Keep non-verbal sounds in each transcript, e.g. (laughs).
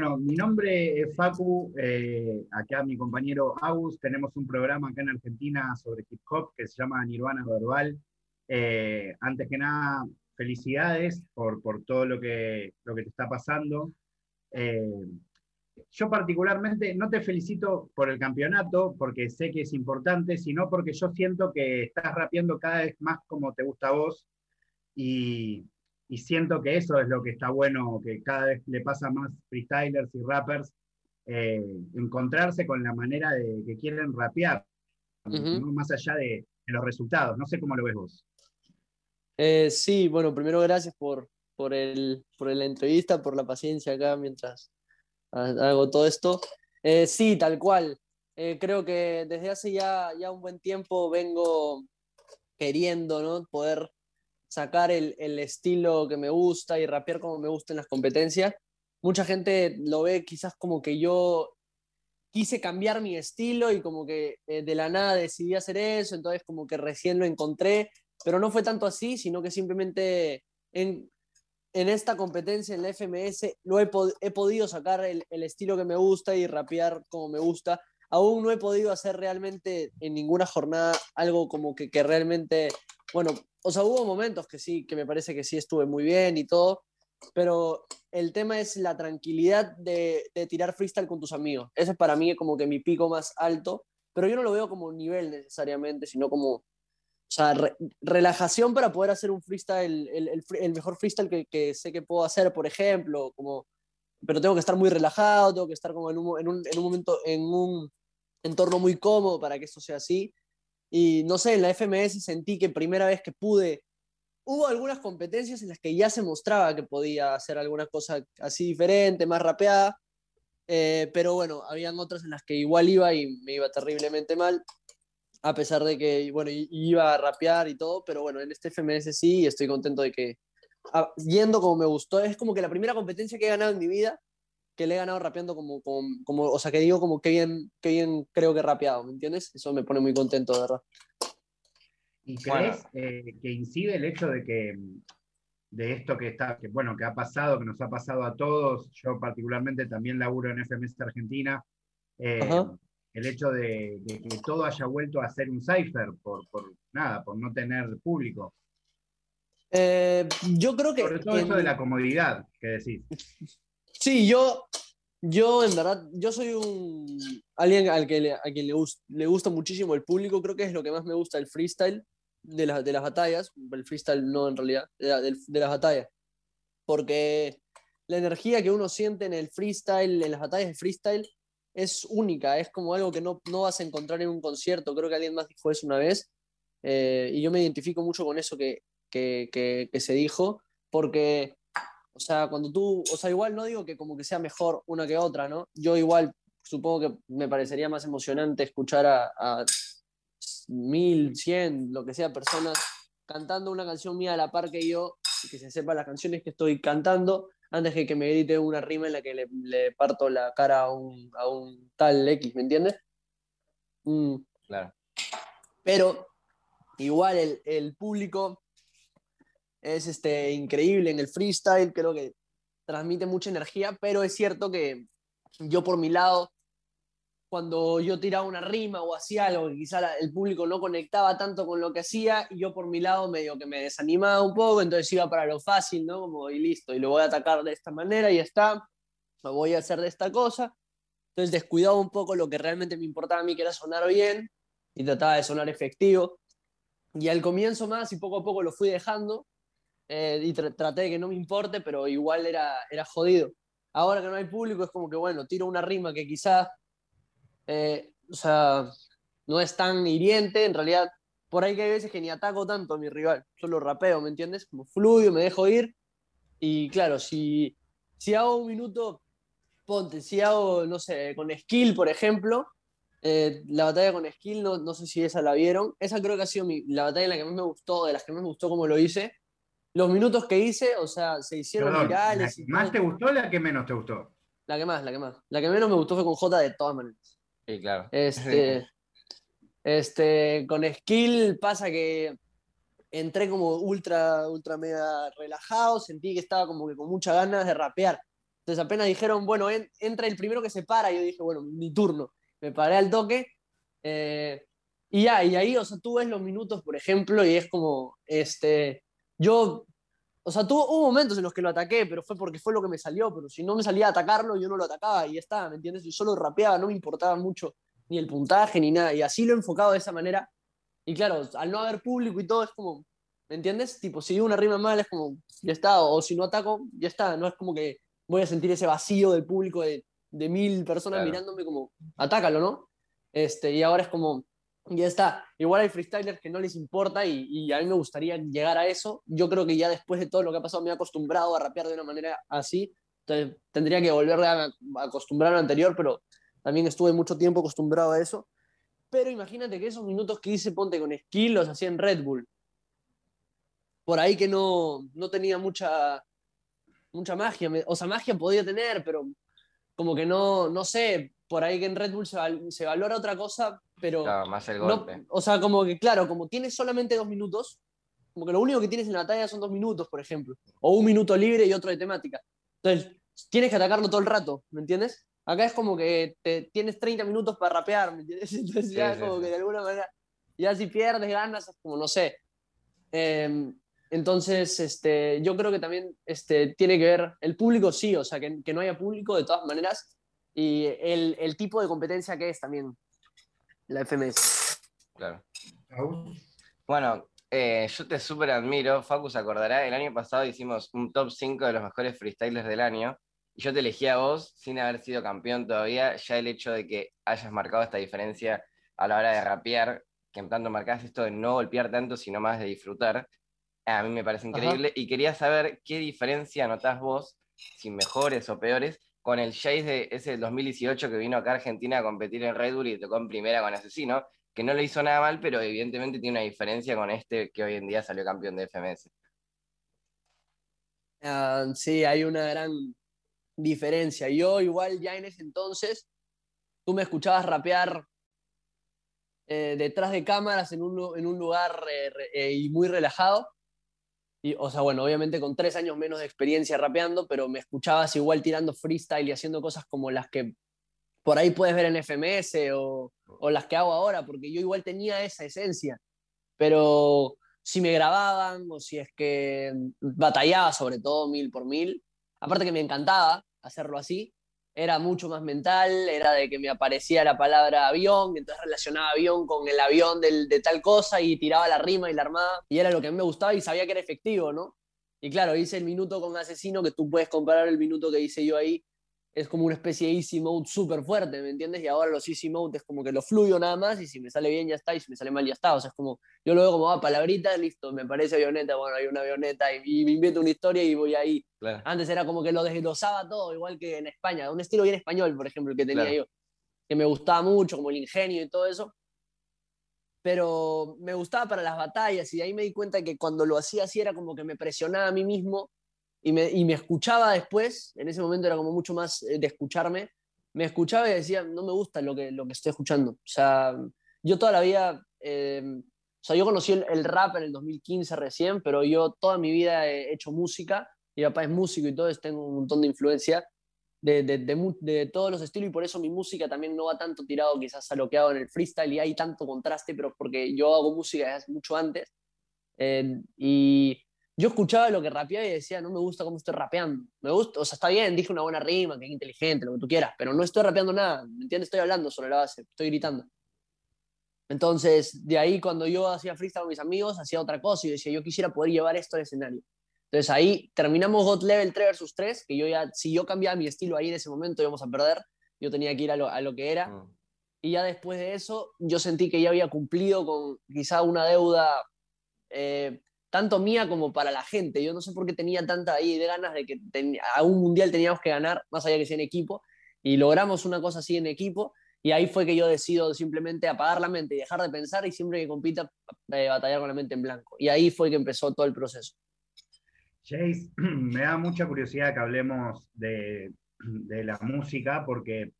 Bueno, mi nombre es Facu, eh, acá mi compañero Agus, tenemos un programa acá en Argentina sobre hip hop que se llama Nirvana Verbal. Eh, antes que nada, felicidades por, por todo lo que, lo que te está pasando. Eh, yo particularmente no te felicito por el campeonato, porque sé que es importante, sino porque yo siento que estás rapeando cada vez más como te gusta a vos y, siento que eso es lo que está bueno, que cada vez le pasa más freestylers y rappers, eh, encontrarse con la manera de que quieren rapear, más allá de, los resultados. No sé cómo lo ves vos. Eh, sí, bueno, primero gracias por, por, el, por la entrevista, por la paciencia acá mientras hago todo esto. Eh, sí, tal cual. Creo que desde hace ya, ya un buen tiempo vengo queriendo ¿no? poder sacar el, el, estilo que me gusta y rapear como me gusta en las competencias. Mucha gente lo ve quizás como que yo quise cambiar mi estilo y como que eh, de la nada decidí hacer eso, entonces como que recién lo encontré, pero no fue tanto así, sino que simplemente en, en esta competencia en la FMS lo he, podido sacar el, estilo que me gusta y rapear como me gusta. Aún no he podido hacer realmente en ninguna jornada algo como que, que, realmente, bueno, o sea, hubo momentos que sí, que me parece que sí estuve muy bien y todo, pero el tema es la tranquilidad de, tirar freestyle con tus amigos. Ese es para mí como que mi pico más alto, pero yo no lo veo como nivel necesariamente, sino como o sea, relajación para poder hacer un freestyle, el, mejor freestyle que, que, sé que puedo hacer, por ejemplo, como, pero tengo que estar muy relajado, tengo que estar como en un, en un, en un momento, en un entorno muy cómodo para que eso sea así. Y no sé, en la FMS sentí que primera vez que pude, hubo algunas competencias en las que ya se mostraba que podía hacer alguna cosa así diferente, más rapeada, eh, pero bueno, habían otras en las que igual iba y me iba terriblemente mal a pesar de que, bueno, iba a rapear y todo, pero bueno, en este FMS sí, estoy contento de que, ah, yendo como me gustó, es como que la primera competencia que he ganado en mi vida, que le he ganado rapeando como, como, o sea, que digo como que bien, qué bien creo que he rapeado, ¿me entiendes? Eso me pone muy contento, de verdad. ¿Y crees eh, que incide el hecho de que de esto que está, que bueno, que ha pasado, que nos ha pasado a todos, yo particularmente también laburo en FMS Argentina, eh, el hecho de, que todo haya vuelto a ser un cipher por, nada, por no tener público. Eh, yo creo que. Sobre todo eso de la comodidad que decís. Sí, yo, yo en verdad, yo soy un alguien al que a quien le, gusta muchísimo el público, creo que es lo que más me gusta el freestyle de, de las batallas, el freestyle no en realidad, de, de las batallas, porque la energía que uno siente en el freestyle, en las batallas de freestyle, es única, es como algo que no, no vas a encontrar en un concierto. Creo que alguien más dijo eso una vez eh, y yo me identifico mucho con eso que, que, que, se dijo, porque, o sea, cuando tú, o sea, igual no digo que como que sea mejor una que otra, ¿no? Yo igual supongo que me parecería más emocionante escuchar a, a mil, cien, lo que sea, personas cantando una canción mía a la par que yo, y que se sepa las canciones que estoy cantando, antes de que me grite una rima en la que le, parto la cara a un, a un, tal X, ¿me entiendes? Mm. Claro. Pero igual el, el, público es este, increíble en el freestyle, creo que transmite mucha energía, pero es cierto que yo por mi lado cuando yo tiraba una rima o hacía algo que quizá el público no conectaba tanto con lo que hacía y yo por mi lado medio que me desanimaba un poco, entonces iba para lo fácil, ¿no? Como y listo, y lo voy a atacar de esta manera y ya está, lo voy a hacer de esta cosa. Entonces descuidaba un poco lo que realmente me importaba a mí, que era sonar bien y trataba de sonar efectivo. Y al comienzo más y poco a poco lo fui dejando eh, y traté de que no me importe, pero igual era, era jodido. Ahora que no hay público es como que, bueno, tiro una rima que quizás eh, o sea, no es tan hiriente, en realidad, por ahí que hay veces que ni ataco tanto a mi rival, solo rapeo, ¿me entiendes? Como fluyo, me dejo ir, y claro, si, si hago un minuto, ponte, si hago, no sé, con skill, por ejemplo, eh, la batalla con skill, no, no, sé si esa la vieron, esa creo que ha sido la batalla en la que más me gustó, de las que más me gustó como lo hice, los minutos que hice, o sea, se hicieron virales. ¿La que más te gustó o la que menos te gustó? La que más, la que más. La que menos me gustó fue con J de todas maneras. Sí, claro. Este, este, con skill pasa que entré como ultra, ultra mega relajado, sentí que estaba como que con muchas ganas de rapear. Entonces apenas dijeron, bueno, entra el primero que se para, y yo dije, bueno, mi turno. Me paré al toque. Eh, y ya, y ahí, o sea, tú ves los minutos, por ejemplo, y es como, este, yo, o sea, tuvo, hubo momentos en los que lo ataqué, pero fue porque fue lo que me salió, pero si no me salía a atacarlo, yo no lo atacaba y ya está, ¿me entiendes? Yo solo rapeaba, no me importaba mucho ni el puntaje ni nada, y así lo he enfocado de esa manera. Y claro, al no haber público y todo, es como, ¿me entiendes? Tipo, si digo una rima mal, es como, ya está, o si no ataco, ya está, no es como que voy a sentir ese vacío del público de, de mil personas mirándome como, atácalo, ¿no? Este, y ahora es como, ya está. Igual hay freestylers que no les importa y, a mí me gustaría llegar a eso. Yo creo que ya después de todo lo que ha pasado me he acostumbrado a rapear de una manera así. Entonces tendría que volver a, acostumbrar a lo anterior, pero también estuve mucho tiempo acostumbrado a eso. Pero imagínate que esos minutos que hice Ponte con Skill los hacía en Red Bull. Por ahí que no, no tenía mucha, mucha magia. O sea, magia podía tener, pero como que no, no sé, por ahí que en Red Bull se valora otra cosa, pero... más el golpe. o sea, como que, claro, como tienes solamente dos minutos, como que lo único que tienes en la batalla son dos minutos, por ejemplo, o un minuto libre y otro de temática. Entonces, tienes que atacarlo todo el rato, ¿me entiendes? Acá es como que te, tienes 30 minutos para rapear, ¿me entiendes? (laughs) Entonces ya como que de alguna manera, ya si pierdes, ganas, como no sé. Em, entonces, este, yo creo que también este, tiene que ver el público, sí, o sea, que, que no haya público de todas maneras, y el, el, tipo de competencia que es también la FMS. Claro. Bueno, eh, yo te súper admiro. Facu se acordará, el año pasado hicimos un top 5 de los mejores freestylers del año. Y yo te elegí a vos sin haber sido campeón todavía. Ya el hecho de que hayas marcado esta diferencia a la hora de rapear, que en tanto marcás esto de no golpear tanto, sino más de disfrutar, a mí me parece increíble. Y quería saber qué diferencia notás vos, si mejores o peores, con el Chase de ese 2018 que vino acá a Argentina a competir en Red Bull y tocó en primera con Asesino, que no le hizo nada mal, pero evidentemente tiene una diferencia con este que hoy en día salió campeón de FMS. Ah, sí, hay una gran diferencia. Yo igual ya en ese entonces, tú me escuchabas rapear eh, detrás de cámaras en un, en un lugar eh, eh, y muy relajado y, o sea, bueno, obviamente con tres años menos de experiencia rapeando, pero me escuchabas igual tirando freestyle y haciendo cosas como las que por ahí puedes ver en FMS o, o las que hago ahora, porque yo igual tenía esa esencia. Pero si me grababan o si es que batallaba sobre todo mil por mil, aparte que me encantaba hacerlo así, era mucho más mental, era de que me aparecía la palabra avión, entonces relacionaba avión con el avión de tal cosa y tiraba la rima y la armada, y era lo que a mí me gustaba y sabía que era efectivo, ¿no? Y claro, hice el minuto con asesino, que tú puedes comparar el minuto que hice yo ahí es como una especie de easy mode súper fuerte, ¿me entiendes? Y ahora los easy mode es como que lo fluyo nada más y si me sale bien ya está y si me sale mal ya está. O sea, es como, yo lo veo como, ah, palabrita, listo, me parece avioneta, bueno, hay una avioneta y, me invento una historia y voy ahí. Antes era como que lo desglosaba todo, igual que en España, un estilo bien español, por ejemplo, el que tenía yo, que me gustaba mucho, como el ingenio y todo eso. Pero me gustaba para las batallas y ahí me di cuenta que cuando lo hacía así era como que me presionaba a mí mismo y me, y me, escuchaba después, en ese momento era como mucho más eh, de escucharme, me escuchaba y decía, no me gusta lo que, lo que estoy escuchando. O sea, yo toda la vida, eh, o sea, yo conocí el, rap en el 2015 recién, pero yo toda mi vida he hecho música, mi papá es músico y todo, tengo un montón de influencia de, de, de, de, todos los estilos y por eso mi música también no va tanto tirado quizás a lo que hago en el freestyle y hay tanto contraste, pero porque yo hago música desde hace mucho antes. Eh, y yo escuchaba lo que rapeaba y decía, no me gusta cómo estoy rapeando. Me gusta, o sea, está bien, dije una buena rima, que es inteligente, lo que tú quieras, pero no estoy rapeando nada, ¿me entiendes? Estoy hablando sobre la base, estoy gritando. Entonces, de ahí cuando yo hacía freestyle con mis amigos, hacía otra cosa y decía, yo quisiera poder llevar esto al escenario. Entonces ahí terminamos God Level 3 versus 3, que yo ya, si yo cambiaba mi estilo ahí en ese momento íbamos a perder, yo tenía que ir a lo, a lo que era. Mm. Y ya después de eso, yo sentí que ya había cumplido con quizá una deuda eh, tanto mía como para la gente. Yo no sé por qué tenía tanta ahí de ganas de que a un mundial teníamos que ganar, más allá que sea en equipo, y logramos una cosa así en equipo, y ahí fue que yo decido simplemente apagar la mente y dejar de pensar y siempre que compita eh, batallar con la mente en blanco. Y ahí fue que empezó todo el proceso. Chase, (clears throat) me da mucha curiosidad que hablemos de, de la música, porque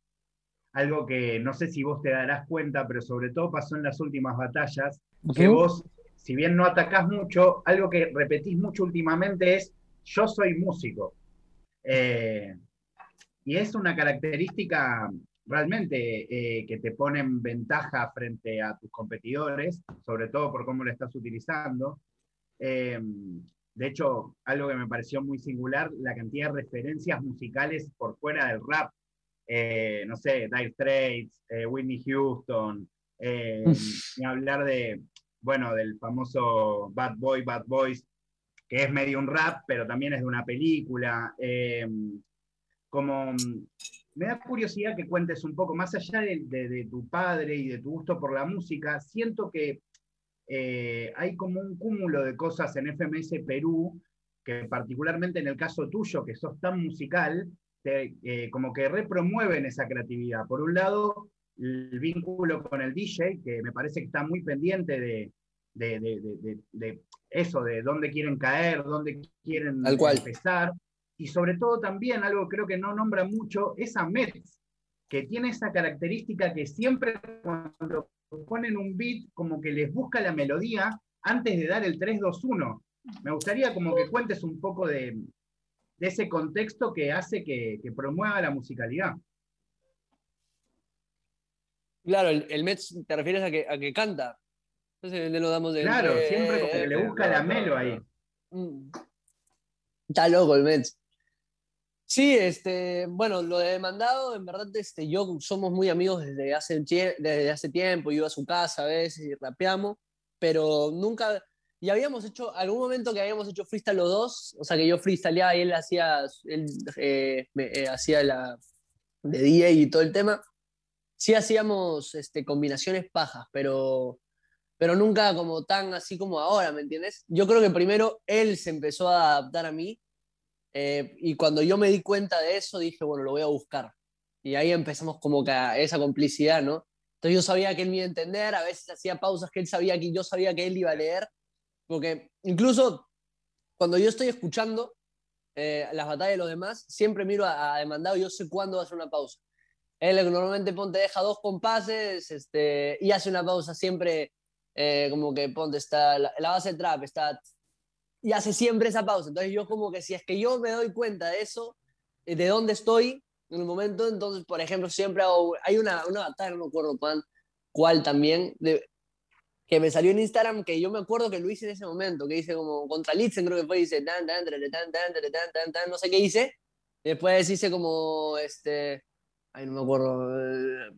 algo que no sé si vos te darás cuenta, pero sobre todo pasó en las últimas batallas, que vos si bien no atacás mucho, algo que repetís mucho últimamente es yo soy músico. Eh, y es una característica realmente eh, que te pone en ventaja frente a tus competidores, sobre todo por cómo lo estás utilizando. Em, de hecho, algo que me pareció muy singular, la cantidad de referencias musicales por fuera del rap. Eh, no sé, Dire Straits, eh, Whitney Houston, ni hablar de, bueno, del famoso Bad Boy, Bad Boys, que es medio un rap, pero también es de una película. Em, como me da curiosidad que cuentes un poco, más allá de, tu padre y de tu gusto por la música, siento que eh, hay como un cúmulo de cosas en FMS Perú, que particularmente en el caso tuyo, que sos tan musical, eh, como que repromueven esa creatividad. Por un lado, el vínculo con el DJ, que me parece que está muy pendiente de, de eso, de dónde quieren caer, dónde quieren empezar y sobre todo también algo creo que no nombra mucho, es a Metz, que tiene esa característica que siempre cuando ponen un beat como que les busca la melodía antes de dar el 3-2-1. Me gustaría como que cuentes un poco de, ese contexto que hace que, promueva la musicalidad. Claro, el, el Metz te refieres a que, a que canta. Entonces le lo damos de Claro, siempre como que le busca la melo ahí. Mm. Está loco el Metz. Sí, este, bueno, lo de demandado, en verdad, este, yo somos muy amigos desde hace, desde hace tiempo, iba a su casa a veces y rapeamos, pero nunca, y habíamos hecho, algún momento que habíamos hecho freestyle los dos, o sea, que yo freestyleaba y él hacía, él eh, eh, hacía la de DJ y todo el tema, sí hacíamos este, combinaciones pajas, pero, pero nunca como tan así como ahora, ¿me entiendes? Yo creo que primero él se empezó a adaptar a mí eh, y cuando yo me di cuenta de eso, dije, bueno, lo voy a buscar. Y ahí empezamos como que a esa complicidad, ¿no? Entonces yo sabía que él me iba a entender, a veces hacía pausas que él sabía que yo sabía que él iba a leer, porque incluso cuando yo estoy escuchando eh, las batallas de los demás, siempre miro a, Demandado y yo sé cuándo va a hacer una pausa. Él normalmente ponte deja dos compases este, y hace una pausa siempre eh, como que ponte está la, base trap, está y hace siempre esa pausa. Entonces yo como que si es que yo me doy cuenta de eso, eh, de dónde estoy en el momento, entonces, por ejemplo, siempre hago, hay una, una batalla, no me acuerdo cuál, también, que me salió en Instagram, que yo me acuerdo que lo hice en ese momento, que hice como contra Litzen, creo que fue, dice, tan, tan, tan, tan, tan, tan, tan, no sé qué hice, después hice como, este, ay, no me acuerdo,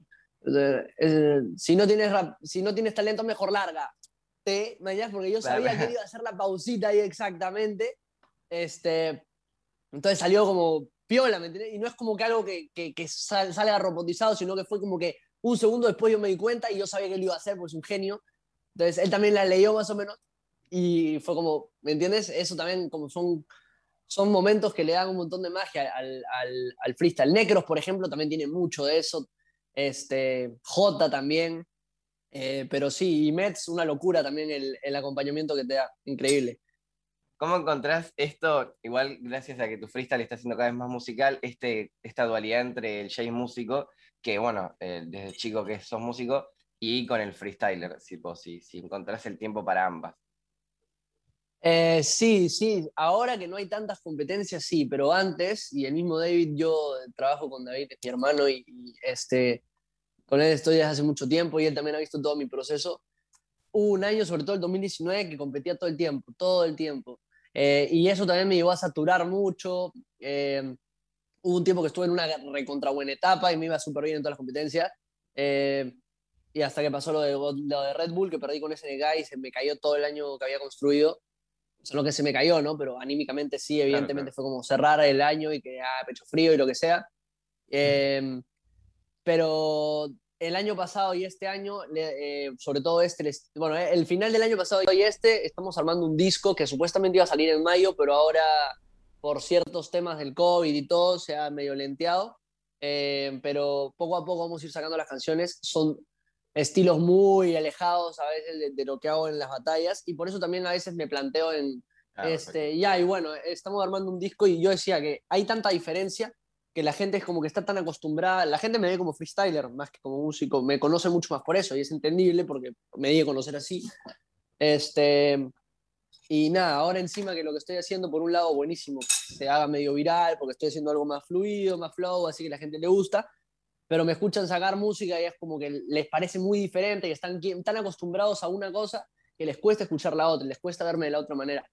eh, si, no tienes rap, si no tienes talento, mejor larga, te, porque yo sabía que iba a hacer la pausita ahí exactamente. Este, entonces salió como piola, ¿me entiendes? Y no es como que algo que, que, que salga robotizado, sino que fue como que un segundo después yo me di cuenta y yo sabía que él iba a hacer, porque es un genio. Entonces él también la leyó más o menos y fue como, ¿me entiendes? Eso también como son, son momentos que le dan un montón de magia al, al, al freestyle. Necros, por ejemplo, también tiene mucho de eso. Este, J también. Eh, pero sí, y Mets, una locura también el, el, acompañamiento que te da, increíble. ¿Cómo encontrás esto, igual gracias a que tu freestyle está siendo cada vez más musical, este, esta dualidad entre el Jay músico, que bueno, eh, desde chico que sos músico, y con el freestyler, si, si, si encontrás el tiempo para ambas? Eh, sí, sí, ahora que no hay tantas competencias, sí, pero antes, y el mismo David, yo trabajo con David, mi hermano, y, este, con él estoy desde hace mucho tiempo y él también ha visto todo mi proceso. Hubo un año, sobre todo el 2019, que competía todo el tiempo, todo el tiempo. Eh, y eso también me llevó a saturar mucho. Eh, hubo un tiempo que estuve en una recontra buena etapa y me iba súper bien en todas las competencias. Y hasta que pasó lo de, Red Bull, que perdí con SNK y se me cayó todo el año que había construido. O sea, no que se me cayó, ¿no? Pero anímicamente sí, evidentemente fue como cerrar el año y que, ah, pecho frío y lo que sea. pero el año pasado y este año, eh, sobre todo este, bueno, eh, el final del año pasado y este, estamos armando un disco que supuestamente iba a salir en mayo, pero ahora por ciertos temas del COVID y todo se ha medio lenteado. Eh, pero poco a poco vamos a ir sacando las canciones. Son estilos muy alejados a veces de, lo que hago en las batallas y por eso también a veces me planteo en, ah, este, ya, y bueno, estamos armando un disco y yo decía que hay tanta diferencia que la gente es como que está tan acostumbrada, la gente me ve como freestyler más que como músico, me conoce mucho más por eso y es entendible porque me di a conocer así. Este, Y nada, ahora encima que lo que estoy haciendo, por un lado, buenísimo, se haga medio viral, porque estoy haciendo algo más fluido, más flow, así que la gente le gusta, pero me escuchan sacar música y es como que les parece muy diferente, que están tan acostumbrados a una cosa que les cuesta escuchar la otra, les cuesta verme de la otra manera.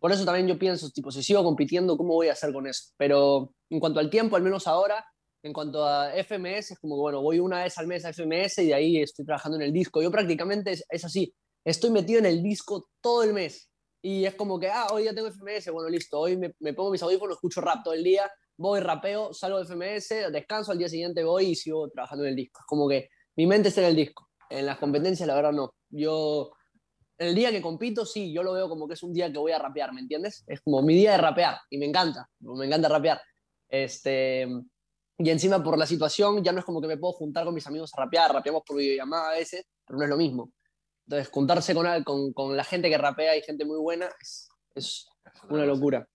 Por eso también yo pienso, tipo, si sigo compitiendo, ¿cómo voy a hacer con eso? Pero en cuanto al tiempo, al menos ahora, en cuanto a FMS, es como que, bueno, voy una vez al mes a FMS y de ahí estoy trabajando en el disco. Yo prácticamente es, así, estoy metido en el disco todo el mes. Y es como que, ah, hoy ya tengo FMS, bueno, listo, hoy me, me pongo mis audífonos, escucho rap todo el día, voy, rapeo, salgo de FMS, descanso, al día siguiente voy y sigo trabajando en el disco. Es como que mi mente está en el disco. En las competencias, la verdad, no. Yo, el día que compito, sí, yo lo veo como que es un día que voy a rapear, ¿me entiendes? Es como mi día de rapear y me encanta, me encanta rapear. Este, y encima por la situación ya no es como que me puedo juntar con mis amigos a rapear, rapeamos por videollamada a veces, pero no es lo mismo. Entonces, juntarse con, con, con la gente que rapea y gente muy buena es, es una locura.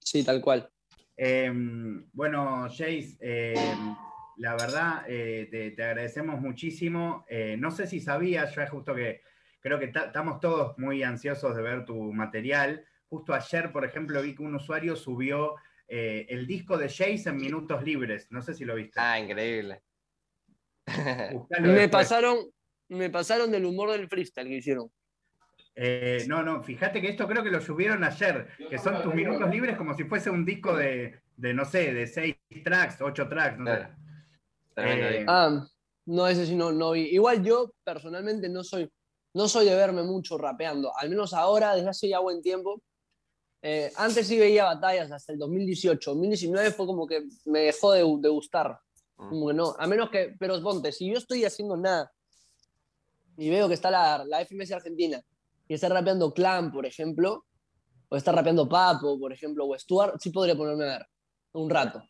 Sí, tal cual. Em, bueno, Jace, em, la verdad, eh, te, agradecemos muchísimo. Eh, no sé si sabías, ya justo que creo que estamos todos muy ansiosos de ver tu material. Justo ayer, por ejemplo, vi que un usuario subió eh, el disco de Jace en minutos libres. No sé si lo viste. Ah, increíble. me pasaron, me pasaron del humor del freestyle que hicieron. Eh, no, no, fíjate que esto creo que lo subieron ayer, que son tus minutos libres como si fuese un disco de, no sé, de seis tracks, ocho tracks, no sé. Eh, ah, no, ese sí no, no vi. Igual yo personalmente no soy, no soy de verme mucho rapeando, al menos ahora, desde hace ya buen tiempo. Eh, antes sí veía batallas hasta el 2018, 2019 fue como que me dejó de, de gustar. Mm. Como que no, a menos que, pero ponte, si yo estoy haciendo nada y veo que está la, la FMS Argentina y está rapeando Clan, por ejemplo, o está rapeando Papo, por ejemplo, o Stuart, sí podría ponerme a ver un rato.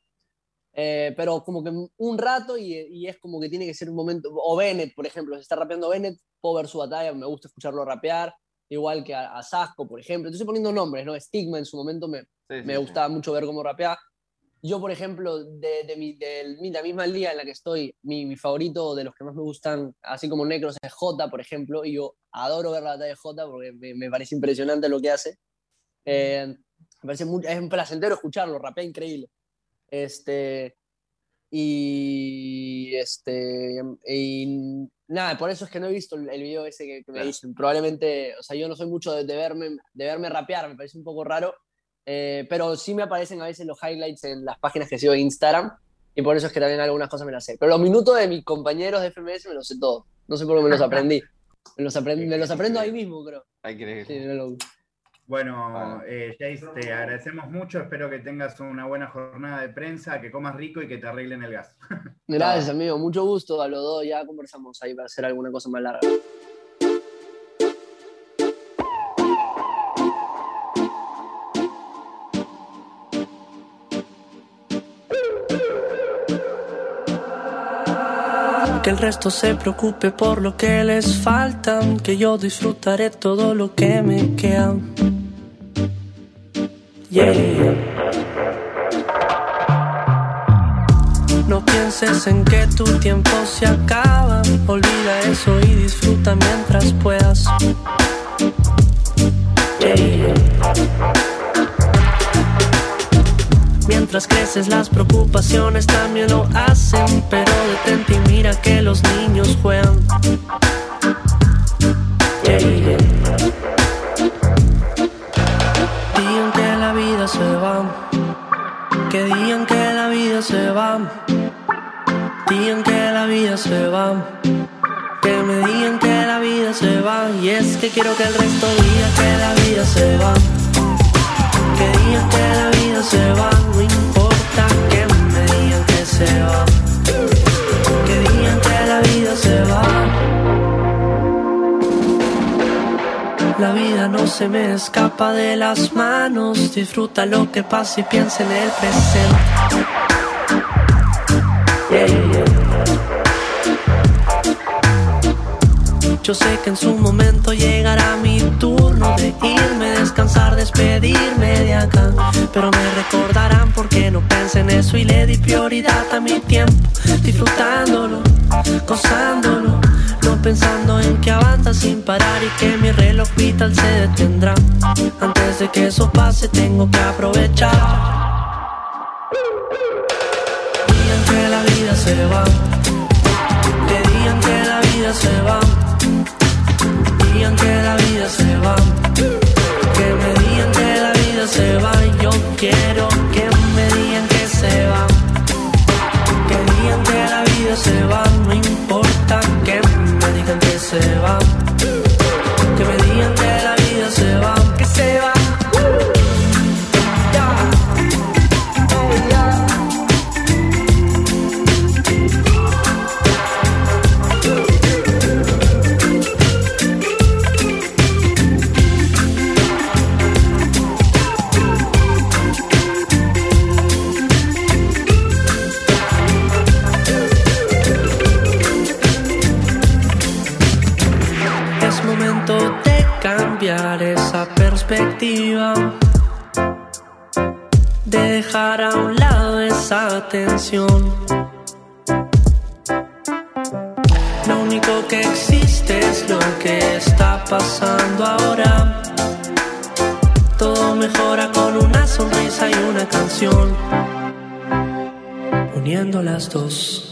Eh, pero como que un rato y, y, es como que tiene que ser un momento, o Bennett, por ejemplo, si está rapeando Bennett, puedo ver su batalla, me gusta escucharlo rapear, igual que a, Sasco, por ejemplo. Estoy poniendo nombres, ¿no? Stigma en su momento me, me gustaba mucho ver cómo rapea. Yo, por ejemplo, de, de, mi, de, la misma liga en la que estoy, mi, mi, favorito de los que más me gustan, así como Necros, es J, por ejemplo, y yo adoro ver la batalla de J porque me, me parece impresionante lo que hace. Eh, me parece muy, es un placentero escucharlo, rapea increíble. Este, y, este, y nada, por eso es que no he visto el, video ese que, me dicen. Probablemente, o sea, yo no soy mucho de, verme, de verme rapear, me parece un poco raro, eh, pero sí me aparecen a veces los highlights en las páginas que sigo de Instagram y por eso es que también algunas cosas me las sé. Pero los minutos de mis compañeros de FMS me los sé todos. No sé por qué me los (laughs) aprendí. Me los, me los aprendo ahí mismo, creo. Hay que sí, bueno, eh, Jace, te agradecemos mucho. Espero que tengas una buena jornada de prensa, que comas rico y que te arreglen el gas. (laughs) Gracias, amigo. Mucho gusto. A los dos ya conversamos ahí para hacer alguna cosa más larga. Que el resto se preocupe por lo que les falta, que yo disfrutaré todo lo que me queda. No pienses en que tu tiempo se acaba, olvida eso y disfruta mientras puedas. Mientras creces las preocupaciones también lo hacen, pero detente que los niños juegan. Digan que la vida se va, que digan que la vida se va, digan que la vida se va. Que me digan que la vida se va y es que quiero que el resto diga que la vida se va que digan que la vida se va, no importa que me digan que se va. Vida no se me escapa de las manos, disfruta lo que pasa y piensa en el presente. Yo sé que en su momento llegará mi turno de irme, descansar, despedirme de acá. Pero me recordarán porque no pensé en eso y le di prioridad a mi tiempo, disfrutándolo, gozándolo. Pensando en que avanza sin parar y que mi reloj vital se detendrá. Antes de que eso pase tengo que aprovechar. Digan que la vida se va. Que digan que la vida se va. Digan que la vida se va. Que me digan que la vida se va. Y yo quiero Lo único que existe es lo que está pasando ahora. Todo mejora con una sonrisa y una canción, uniendo las dos.